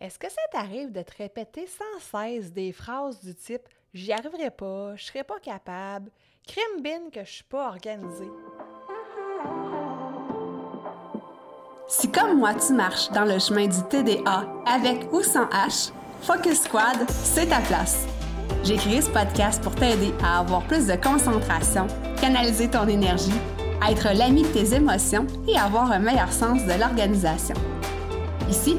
Est-ce que ça t'arrive de te répéter sans cesse des phrases du type J'y arriverai pas, je serai pas capable, crime bin que je suis pas organisée? Si comme moi tu marches dans le chemin du TDA avec ou sans H, Focus Squad, c'est ta place. J'ai créé ce podcast pour t'aider à avoir plus de concentration, canaliser ton énergie, être l'ami de tes émotions et avoir un meilleur sens de l'organisation. Ici,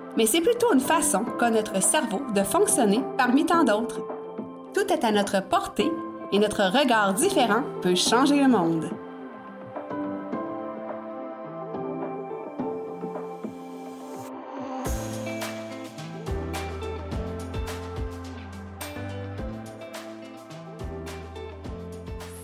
mais c'est plutôt une façon qu'a notre cerveau de fonctionner parmi tant d'autres. Tout est à notre portée et notre regard différent peut changer le monde.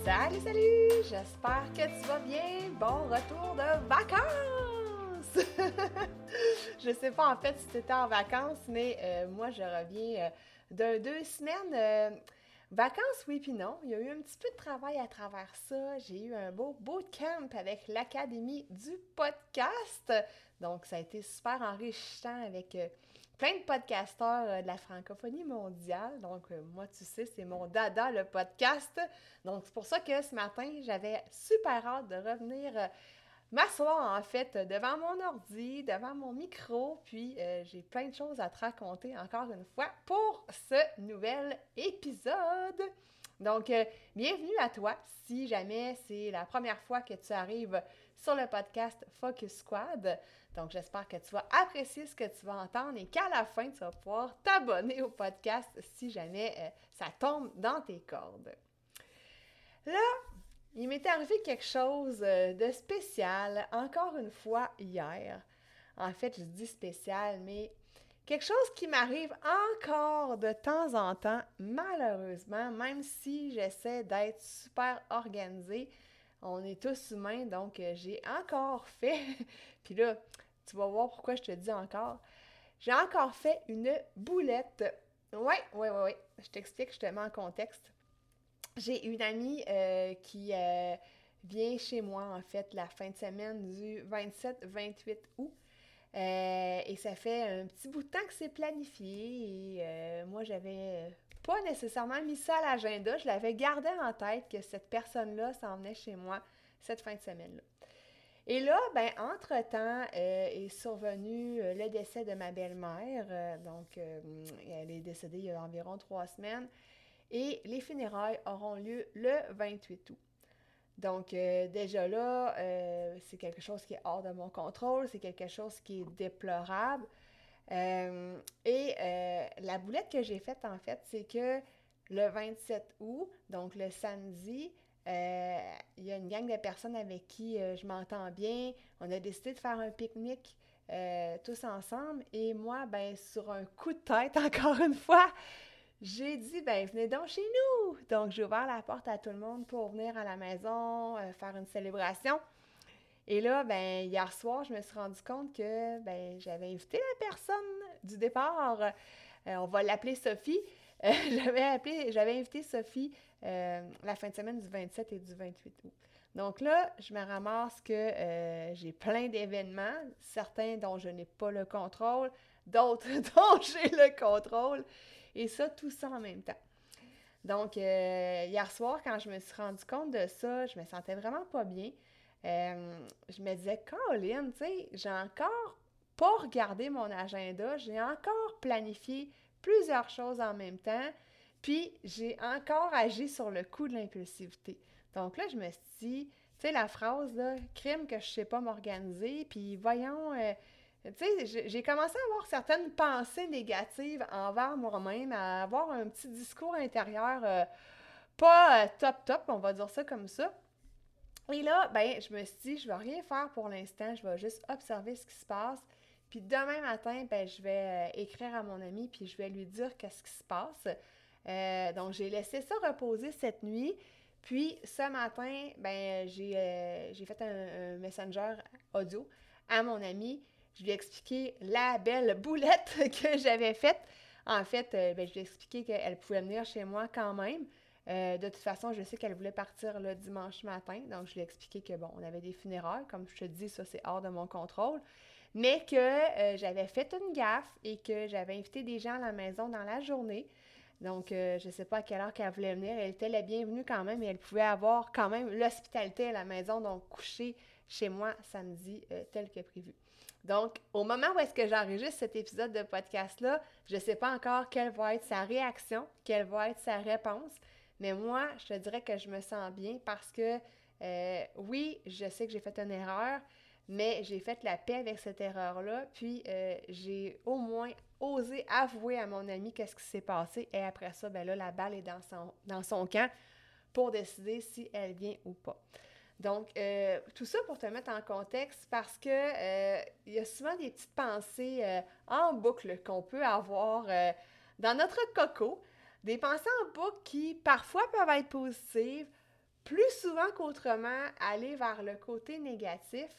Salut, salut! J'espère que tu vas bien. Bon retour de vacances! je sais pas en fait si tu étais en vacances, mais euh, moi je reviens euh, de deux semaines. Euh, vacances, oui, puis non. Il y a eu un petit peu de travail à travers ça. J'ai eu un beau bootcamp avec l'Académie du podcast. Donc, ça a été super enrichissant avec plein de podcasteurs de la francophonie mondiale. Donc, moi, tu sais, c'est mon dada, le podcast. Donc, c'est pour ça que ce matin, j'avais super hâte de revenir m'asseoir en fait devant mon ordi, devant mon micro, puis euh, j'ai plein de choses à te raconter encore une fois pour ce nouvel épisode. Donc, euh, bienvenue à toi si jamais c'est la première fois que tu arrives sur le podcast Focus Squad. Donc, j'espère que tu vas apprécier ce que tu vas entendre et qu'à la fin, tu vas pouvoir t'abonner au podcast si jamais euh, ça tombe dans tes cordes. Là, il m'est arrivé quelque chose euh, de spécial, encore une fois, hier. En fait, je dis spécial, mais quelque chose qui m'arrive encore de temps en temps, malheureusement, même si j'essaie d'être super organisée. On est tous humains, donc euh, j'ai encore fait, puis là, tu vas voir pourquoi je te dis encore. J'ai encore fait une boulette. Ouais, ouais, ouais, ouais. Je t'explique, je te mets en contexte. J'ai une amie euh, qui euh, vient chez moi, en fait, la fin de semaine du 27-28 août. Euh, et ça fait un petit bout de temps que c'est planifié. Et moi, j'avais pas nécessairement mis ça à l'agenda. Je l'avais gardé en tête que cette personne-là s'en venait chez moi cette fin de semaine-là. Et là, ben, entre-temps, est survenu le décès de ma belle-mère. donc, elle est décédée il y a environ trois semaines et les funérailles auront lieu le 28 août. Donc, euh, déjà là, euh, c'est quelque chose qui est hors de mon contrôle, c'est quelque chose qui est déplorable. Euh, et la boulette que j'ai faite, en fait, c'est que le 27 août, donc le samedi, il y a une gang de personnes avec qui je m'entends bien. On a décidé de faire un pique-nique tous ensemble. Et moi, ben, sur un coup de tête, encore une fois, j'ai dit, ben venez donc chez nous. Donc, j'ai ouvert la porte à tout le monde pour venir à la maison, euh, faire une célébration. Et là, ben hier soir, je me suis rendu compte que ben j'avais invité la personne du départ. Euh, on va l'appeler Sophie. Euh, j'avais appelé, j'avais invité Sophie la fin de semaine du 27 et du 28 août. Donc là, je me ramasse que j'ai plein d'événements, certains dont je n'ai pas le contrôle, d'autres dont j'ai le contrôle. Et ça, tout ça en même temps. Donc, euh, hier soir, quand je me suis rendu compte de ça, je me sentais vraiment pas bien. Euh, je me disais, Colin, tu sais, j'ai encore pas regardé mon agenda, j'ai encore planifié plusieurs choses en même temps, puis j'ai encore agi sur le coup de l'impulsivité. Donc là, je me suis dit, tu sais, la phrase, là, crime que je sais pas m'organiser, puis voyons, euh, tu sais, j'ai commencé à avoir certaines pensées négatives envers moi-même, à avoir un petit discours intérieur euh, pas euh, top top, on va dire ça comme ça. Et là, ben, je me suis dit, je vais rien faire pour l'instant, je vais juste observer ce qui se passe. Puis demain matin, ben, je vais écrire à mon ami, puis je vais lui dire qu'est-ce qui se passe. donc, j'ai laissé ça reposer cette nuit. Puis ce matin, ben, j'ai fait un, messenger audio à mon ami. Je lui ai expliqué la belle boulette que j'avais faite. En fait, ben, je lui ai expliqué qu'elle pouvait venir chez moi quand même. Euh, de toute façon, je sais qu'elle voulait partir le dimanche matin, donc je lui ai expliqué que, bon, on avait des funérailles, comme je te dis, ça c'est hors de mon contrôle, mais que euh, j'avais fait une gaffe et que j'avais invité des gens à la maison dans la journée. Donc, euh, je ne sais pas à quelle heure qu'elle voulait venir. Elle était la bienvenue quand même et elle pouvait avoir quand même l'hospitalité à la maison, donc coucher chez moi samedi tel que prévu. Donc, au moment où est-ce que j'enregistre cet épisode de podcast-là, je ne sais pas encore quelle va être sa réaction, quelle va être sa réponse. Mais moi, je te dirais que je me sens bien parce que euh, oui, je sais que j'ai fait une erreur, mais j'ai fait la paix avec cette erreur-là. Puis euh, j'ai au moins osé avouer à mon ami qu'est-ce qui s'est passé. Et après ça, ben là, la balle est dans son, dans son camp pour décider si elle vient ou pas. Donc, euh, tout ça pour te mettre en contexte parce que il y a souvent des petites pensées en boucle qu'on peut avoir dans notre coco. Des pensées en boucle qui parfois peuvent être positives, plus souvent qu'autrement, aller vers le côté négatif.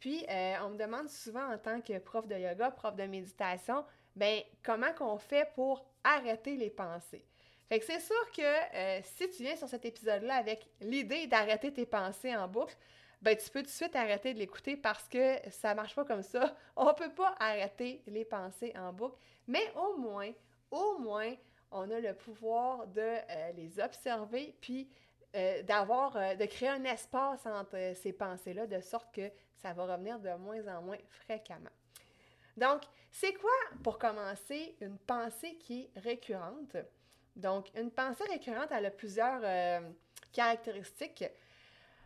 Puis, euh, on me demande souvent en tant que prof de yoga, prof de méditation, ben comment qu'on fait pour arrêter les pensées? Fait que c'est sûr que euh, si tu viens sur cet épisode-là avec l'idée d'arrêter tes pensées en boucle, ben tu peux tout de suite arrêter de l'écouter parce que ça marche pas comme ça. On peut pas arrêter les pensées en boucle, mais au moins, au moins, on a le pouvoir de euh, les observer, puis euh, d'avoir, de créer un espace entre ces pensées-là, de sorte que ça va revenir de moins en moins fréquemment. Donc, c'est quoi, pour commencer, une pensée qui est récurrente? Donc, une pensée récurrente, elle a plusieurs caractéristiques.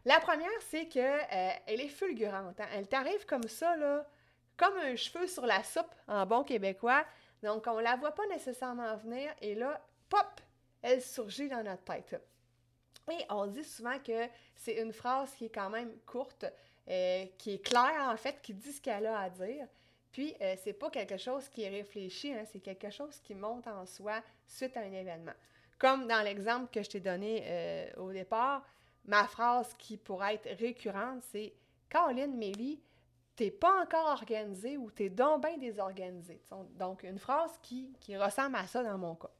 La première, c'est qu'elle est fulgurante. Hein. Elle t'arrive comme ça, là, comme un cheveu sur la soupe en bon québécois. Donc, on ne la voit pas nécessairement venir et là, pop, elle surgit dans notre tête. Et on dit souvent que c'est une phrase qui est quand même courte, euh, qui est claire en fait, qui dit ce qu'elle a à dire. Puis, euh, c'est pas quelque chose qui est réfléchi, hein, c'est quelque chose qui monte en soi suite à un événement. Comme dans l'exemple que je t'ai donné euh, au départ, ma phrase qui pourrait être récurrente, c'est Caroline Mélie, t'es pas encore organisé ou t'es donc bien désorganisé. Donc, une phrase qui, ressemble à ça dans mon cas.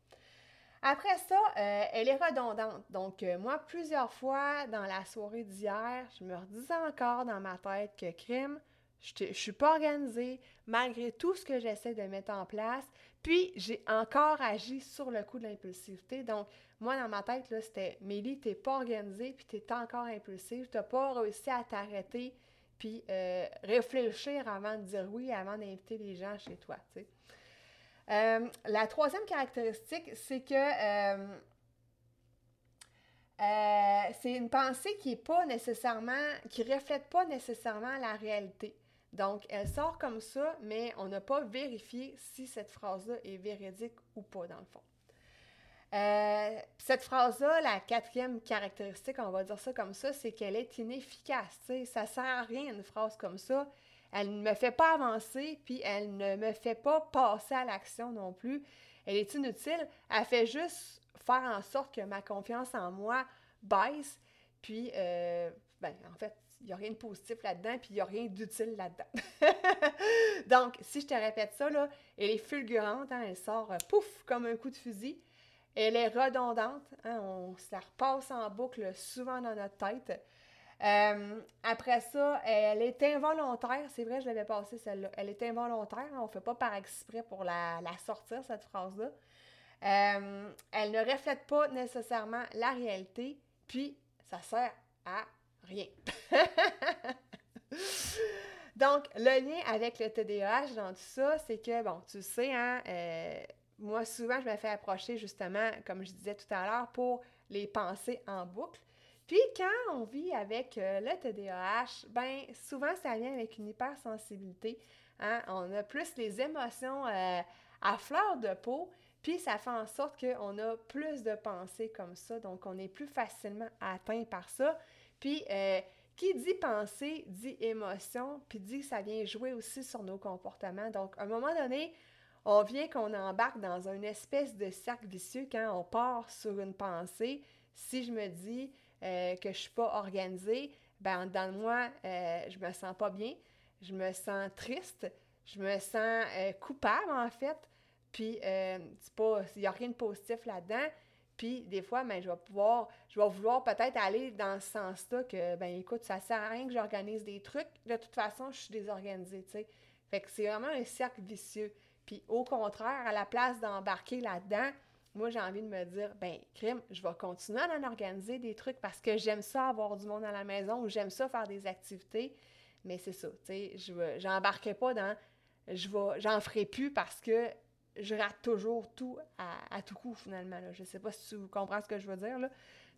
Après ça, euh, elle est redondante. Donc, euh, moi, plusieurs fois dans la soirée d'hier, je me redisais encore dans ma tête que crime, je ne suis pas organisée malgré tout ce que j'essaie de mettre en place. Puis, j'ai encore agi sur le coup de l'impulsivité. Donc, moi, dans ma tête, là, c'était Mélie, t'es pas organisée, puis t'es encore impulsive, t'as pas réussi à t'arrêter puis euh, réfléchir avant de dire oui, avant d'inviter les gens chez toi. Euh, la troisième caractéristique, c'est que euh, c'est une pensée qui est pas nécessairement, qui reflète pas nécessairement la réalité. Donc, elle sort comme ça, mais on n'a pas vérifié si cette phrase-là est véridique ou pas, dans le fond. Euh, cette phrase-là, la quatrième caractéristique, on va dire ça comme ça, c'est qu'elle est inefficace. Ça Ça sert à rien une phrase comme ça. Elle ne me fait pas avancer, puis elle ne me fait pas passer à l'action non plus. Elle est inutile. Elle fait juste faire en sorte que ma confiance en moi baisse. Puis, euh, ben, en fait, il n'y a rien de positif là-dedans, puis il n'y a rien d'utile là-dedans. Donc, si je te répète ça, là, elle est fulgurante, hein, elle sort euh, pouf comme un coup de fusil. Elle est redondante, hein, on se la repasse en boucle souvent dans notre tête. Euh, après ça, elle est involontaire. C'est vrai, je l'avais passé celle-là. Elle est involontaire. On ne fait pas par exprès pour la, sortir, cette phrase-là. Euh, elle ne reflète pas nécessairement la réalité, puis ça sert à rien. Donc, le lien avec le TDAH dans tout ça, c'est que, bon, tu sais, hein, euh, moi, souvent, je me fais approcher justement, comme je disais tout à l'heure, pour les pensées en boucle. Puis quand on vit avec euh, le TDAH, ben souvent ça vient avec une hypersensibilité. Hein? On a plus les émotions euh, à fleur de peau, puis ça fait en sorte qu'on a plus de pensées comme ça, donc on est plus facilement atteint par ça. Puis qui dit pensée dit émotion, puis dit que ça vient jouer aussi sur nos comportements. Donc, à un moment donné, on vient qu'on embarque dans une espèce de cercle vicieux quand on part sur une pensée. Si je me dis euh, que je suis pas organisée, ben dans moi, euh, je me sens pas bien, je me sens triste, je me sens euh, coupable en fait. Puis il n'y a rien de positif là-dedans. Puis des fois, ben, je vais pouvoir, je vais vouloir peut-être aller dans ce sens-là que, ben écoute, ça sert à rien que j'organise des trucs. De toute façon, je suis désorganisée, tu sais. Fait que c'est vraiment un cercle vicieux. Puis au contraire, à la place d'embarquer là-dedans, moi j'ai envie de me dire, ben crime, je vais continuer à en organiser des trucs parce que j'aime ça avoir du monde à la maison ou j'aime ça faire des activités. Mais c'est ça, tu sais, je j'embarquerai pas dans, je vais, j'en ferai plus parce que je rate toujours tout à, tout coup, finalement. Là. Je sais pas si tu comprends ce que je veux dire. Là.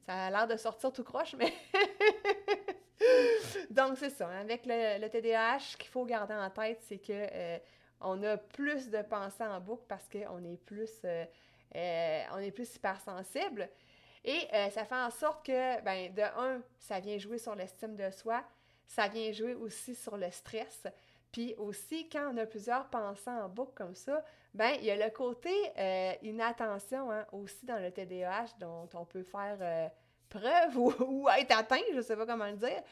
Ça a l'air de sortir tout croche, mais... Donc, c'est ça. Avec le, TDAH, ce qu'il faut garder en tête, c'est que euh, on a plus de pensées en boucle parce qu'on est plus... Euh, euh, on est plus hypersensible. Et ça fait en sorte que, ben, de un, ça vient jouer sur l'estime de soi, ça vient jouer aussi sur le stress. Puis aussi, quand on a plusieurs pensées en boucle comme ça, ben il y a le côté euh, inattention hein, aussi dans le TDAH dont on peut faire euh, preuve ou, être atteint, je ne sais pas comment le dire.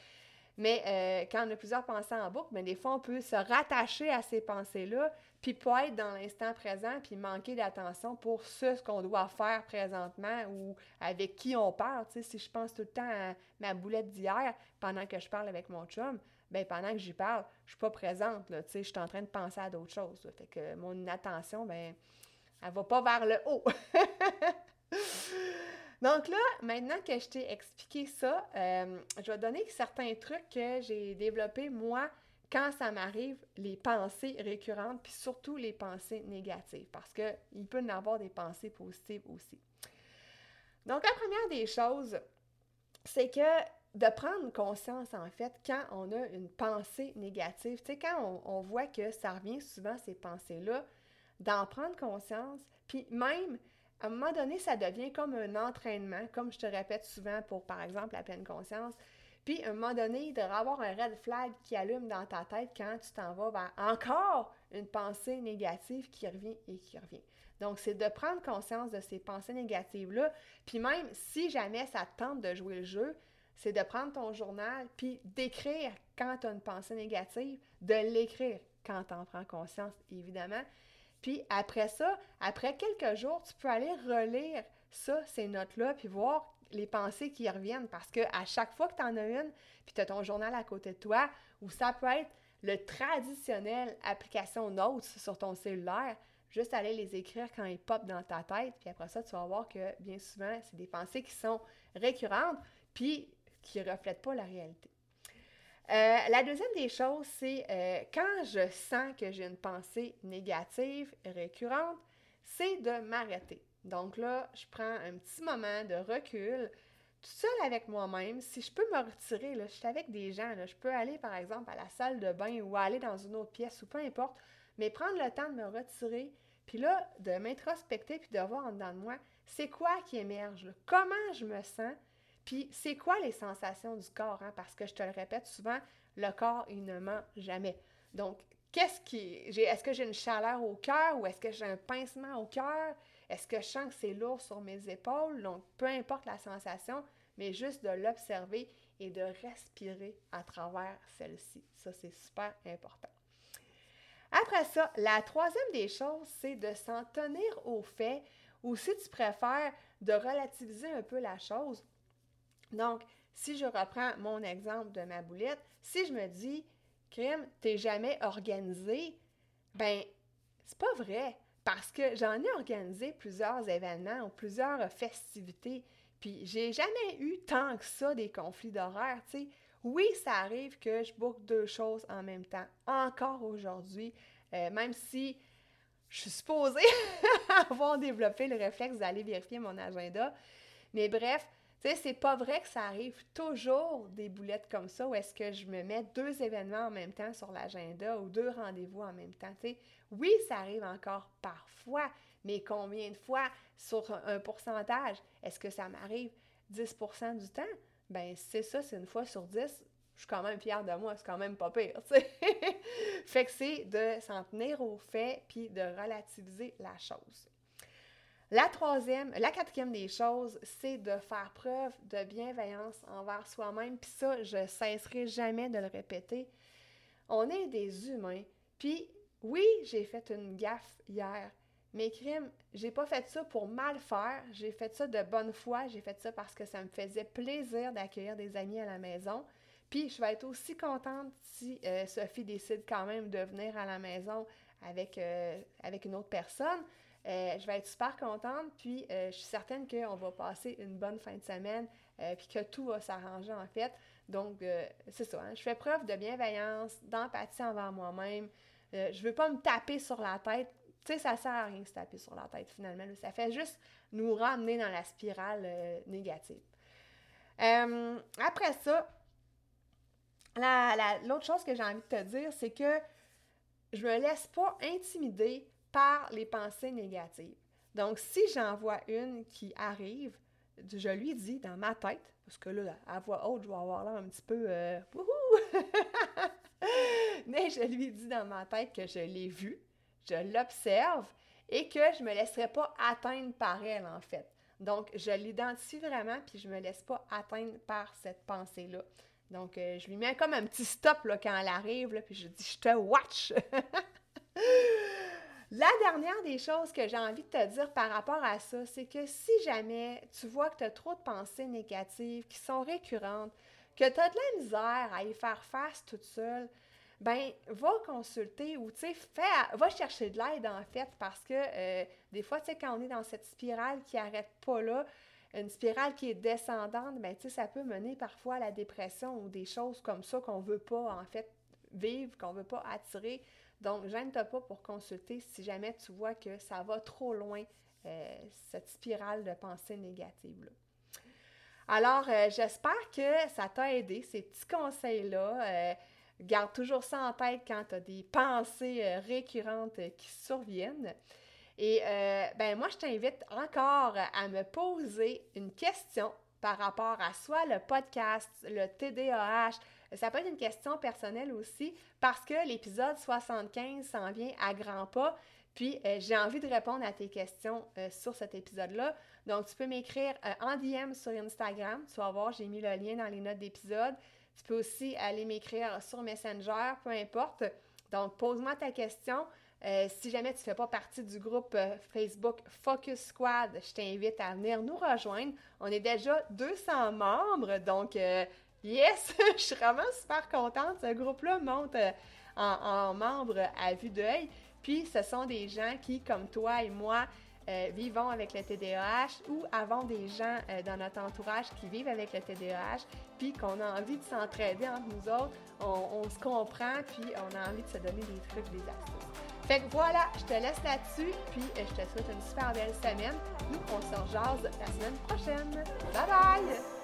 Mais euh, quand on a plusieurs pensées en boucle, ben, des fois, on peut se rattacher à ces pensées-là, puis pas être dans l'instant présent, puis manquer d'attention pour ce, qu'on doit faire présentement ou avec qui on parle. si je pense tout le temps à ma boulette d'hier pendant que je parle avec mon chum, ben pendant que j'y parle, je suis pas présente, là, je suis en train de penser à d'autres choses. Fait que mon attention, ben, elle va pas vers le haut. Donc là, maintenant que je t'ai expliqué ça, euh, je vais donner certains trucs que j'ai développés, moi, quand ça m'arrive, les pensées récurrentes, puis surtout les pensées négatives, parce qu'il peut y avoir des pensées positives aussi. Donc, la première des choses, c'est que de prendre conscience, en fait, quand on a une pensée négative, tu sais, quand on, voit que ça revient souvent, ces pensées-là, d'en prendre conscience, puis même, à un moment donné, ça devient comme un entraînement, comme je te répète souvent pour, par exemple, la pleine conscience, puis à un moment donné, de avoir un red flag qui allume dans ta tête quand tu t'en vas vers encore une pensée négative qui revient et qui revient. Donc, c'est de prendre conscience de ces pensées négatives-là, puis même si jamais ça tente de jouer le jeu, c'est de prendre ton journal puis d'écrire quand tu as une pensée négative, de l'écrire quand tu en prends conscience, évidemment. Puis après ça, après quelques jours, tu peux aller relire ça, ces notes-là, puis voir les pensées qui reviennent. Parce que à chaque fois que tu en as une, puis tu as ton journal à côté de toi, ou ça peut être le traditionnel application Notes sur ton cellulaire, juste aller les écrire quand ils pop dans ta tête, puis après ça, tu vas voir que bien souvent, c'est des pensées qui sont récurrentes, qui ne reflète pas la réalité. Euh, la deuxième des choses, c'est euh, quand je sens que j'ai une pensée négative récurrente, c'est de m'arrêter. Donc là, je prends un petit moment de recul, tout seul avec moi-même. Si je peux me retirer, là, je suis avec des gens, je peux aller par exemple à la salle de bain ou aller dans une autre pièce ou peu importe, mais prendre le temps de me retirer, puis là, de m'introspecter puis de voir en dedans de moi, c'est quoi qui émerge, comment je me sens, puis c'est quoi les sensations du corps? Hein? Parce que je te le répète souvent, le corps, il ne ment jamais. Donc, qu'est-ce qui. Est-ce que j'ai une chaleur au cœur ou est-ce que j'ai un pincement au cœur? Est-ce que je sens que c'est lourd sur mes épaules? Donc, peu importe la sensation, mais juste de l'observer et de respirer à travers celle-ci. Ça, c'est super important. Après ça, la troisième des choses, c'est de s'en tenir au fait ou si tu préfères, de relativiser un peu la chose donc, si je reprends mon exemple de ma boulette, si je me dis, crime, t'es jamais organisé, ben, c'est pas vrai. Parce que j'en ai organisé plusieurs événements ou plusieurs festivités, puis j'ai jamais eu tant que ça des conflits d'horaire, tu sais. Oui, ça arrive que je boucle deux choses en même temps, encore aujourd'hui, euh, même si je suis supposée avoir développé le réflexe d'aller vérifier mon agenda. Mais bref, tu sais, c'est pas vrai que ça arrive toujours des boulettes comme ça où est-ce que je me mets deux événements en même temps sur l'agenda ou deux rendez-vous en même temps. Tu sais, oui, ça arrive encore parfois, mais combien de fois sur un pourcentage? Est-ce que ça m'arrive 10% du temps? Ben c'est ça, c'est une fois sur 10 je suis quand même fière de moi, c'est quand même pas pire, tu fait que c'est de s'en tenir au fait puis de relativiser la chose. La troisième, la quatrième des choses, c'est de faire preuve de bienveillance envers soi-même. Puis ça, je cesserai jamais de le répéter. On est des humains. Puis oui, j'ai fait une gaffe hier. Mais crime, j'ai pas fait ça pour mal faire. J'ai fait ça de bonne foi. J'ai fait ça parce que ça me faisait plaisir d'accueillir des amis à la maison. Puis je vais être aussi contente si euh, Sophie décide quand même de venir à la maison avec, euh, avec une autre personne. Euh, je vais être super contente, puis je suis certaine qu'on va passer une bonne fin de semaine, puis que tout va s'arranger en fait. Donc, c'est ça, hein. je fais preuve de bienveillance, d'empathie envers moi-même. je veux pas me taper sur la tête. Tu sais, ça sert à rien de se taper sur la tête finalement. Ça fait juste nous ramener dans la spirale négative. après ça, l'autre chose que j'ai envie de te dire, c'est que je me laisse pas intimider par les pensées négatives. Donc, si j'en vois une qui arrive, je lui dis dans ma tête, parce que là, à voix haute, je vais avoir là un petit peu euh, Mais je lui dis dans ma tête que je l'ai vue, je l'observe et que je ne me laisserai pas atteindre par elle, en fait. Donc, je l'identifie vraiment, puis je ne me laisse pas atteindre par cette pensée-là. Donc, euh, je lui mets comme un petit stop là, quand elle arrive, là, puis je dis Je te watch La dernière des choses que j'ai envie de te dire par rapport à ça, c'est que si jamais tu vois que tu as trop de pensées négatives qui sont récurrentes, que tu as de la misère à y faire face toute seule, ben va consulter ou tu sais, va chercher de l'aide en fait parce que euh, des fois, tu sais, quand on est dans cette spirale qui n'arrête pas là, une spirale qui est descendante, ben, ça peut mener parfois à la dépression ou des choses comme ça qu'on veut pas, en fait, vivre, qu'on veut pas attirer. Donc, gêne-toi pas pour consulter si jamais tu vois que ça va trop loin, euh, cette spirale de pensée négative-là. Alors, euh, j'espère que ça t'a aidé, ces petits conseils-là. Euh, garde toujours ça en tête quand tu as des pensées récurrentes qui surviennent. Et ben moi, je t'invite encore à me poser une question par rapport à soit le podcast, le TDAH. Ça peut être une question personnelle aussi parce que l'épisode 75 s'en vient à grands pas. Puis euh, j'ai envie de répondre à tes questions euh, sur cet épisode-là. Donc tu peux m'écrire en DM sur Instagram. Tu vas voir, j'ai mis le lien dans les notes d'épisode. Tu peux aussi aller m'écrire sur Messenger, peu importe. Donc pose-moi ta question. Euh, si jamais tu ne fais pas partie du groupe euh, Facebook Focus Squad, je t'invite à venir nous rejoindre. On est déjà 200 membres, donc euh, yes, je suis vraiment super contente. Ce groupe-là monte en, membres à vue d'œil. Puis ce sont des gens qui, comme toi et moi, vivons avec le TDAH ou avons des gens dans notre entourage qui vivent avec le TDAH, puis qu'on a envie de s'entraider entre nous autres. On, se comprend, puis on a envie de se donner des trucs, des astuces. Fait que voilà, je te laisse là-dessus, puis euh, je te souhaite une super belle semaine. Nous, on se rejase la semaine prochaine. Bye bye!